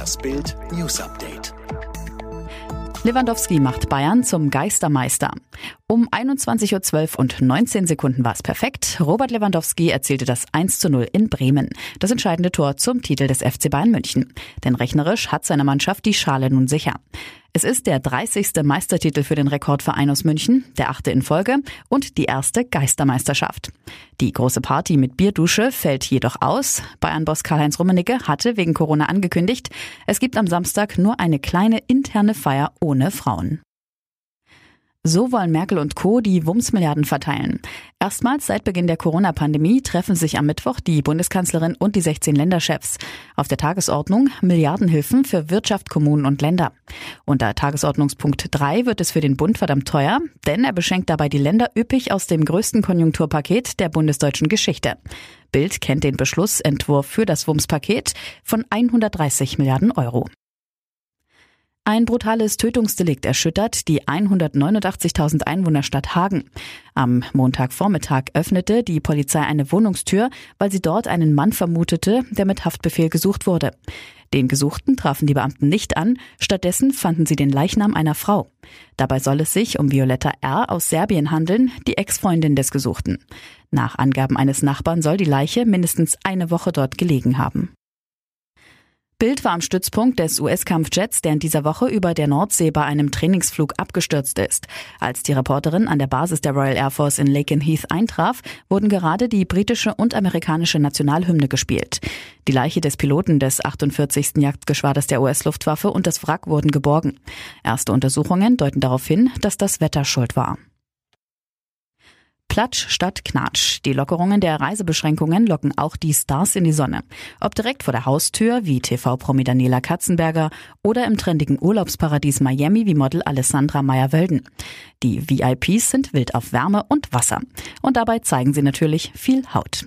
Das Bild News Update. Lewandowski macht Bayern zum Geistermeister. Um 21.12 Uhr und 19 Sekunden war es perfekt. Robert Lewandowski erzielte das 1 zu 0 in Bremen. Das entscheidende Tor zum Titel des FC Bayern München. Denn rechnerisch hat seine Mannschaft die Schale nun sicher. Es ist der 30. Meistertitel für den Rekordverein aus München, der achte in Folge und die erste Geistermeisterschaft. Die große Party mit Bierdusche fällt jedoch aus. Bayern-Boss Karl-Heinz Rummenigge hatte wegen Corona angekündigt, es gibt am Samstag nur eine kleine interne Feier ohne Frauen. So wollen Merkel und Co. die Wumms-Milliarden verteilen. Erstmals seit Beginn der Corona-Pandemie treffen sich am Mittwoch die Bundeskanzlerin und die 16 Länderchefs. Auf der Tagesordnung Milliardenhilfen für Wirtschaft, Kommunen und Länder. Unter Tagesordnungspunkt 3 wird es für den Bund verdammt teuer, denn er beschenkt dabei die Länder üppig aus dem größten Konjunkturpaket der bundesdeutschen Geschichte. Bild kennt den Beschlussentwurf für das Wumms-Paket von 130 Milliarden Euro. Ein brutales Tötungsdelikt erschüttert die 189.000 Einwohnerstadt Hagen. Am Montagvormittag öffnete die Polizei eine Wohnungstür, weil sie dort einen Mann vermutete, der mit Haftbefehl gesucht wurde. Den Gesuchten trafen die Beamten nicht an, stattdessen fanden sie den Leichnam einer Frau. Dabei soll es sich um Violetta R. aus Serbien handeln, die Ex-Freundin des Gesuchten. Nach Angaben eines Nachbarn soll die Leiche mindestens eine Woche dort gelegen haben. Bild war am Stützpunkt des US-Kampfjets, der in dieser Woche über der Nordsee bei einem Trainingsflug abgestürzt ist. Als die Reporterin an der Basis der Royal Air Force in Lakenheath eintraf, wurden gerade die britische und amerikanische Nationalhymne gespielt. Die Leiche des Piloten des 48. Jagdgeschwaders der US-Luftwaffe und das Wrack wurden geborgen. Erste Untersuchungen deuten darauf hin, dass das Wetter schuld war. Platsch statt Knatsch. Die Lockerungen der Reisebeschränkungen locken auch die Stars in die Sonne. Ob direkt vor der Haustür wie TV-Promi Daniela Katzenberger oder im trendigen Urlaubsparadies Miami wie Model Alessandra Meyer-Wölden. Die VIPs sind wild auf Wärme und Wasser. Und dabei zeigen sie natürlich viel Haut.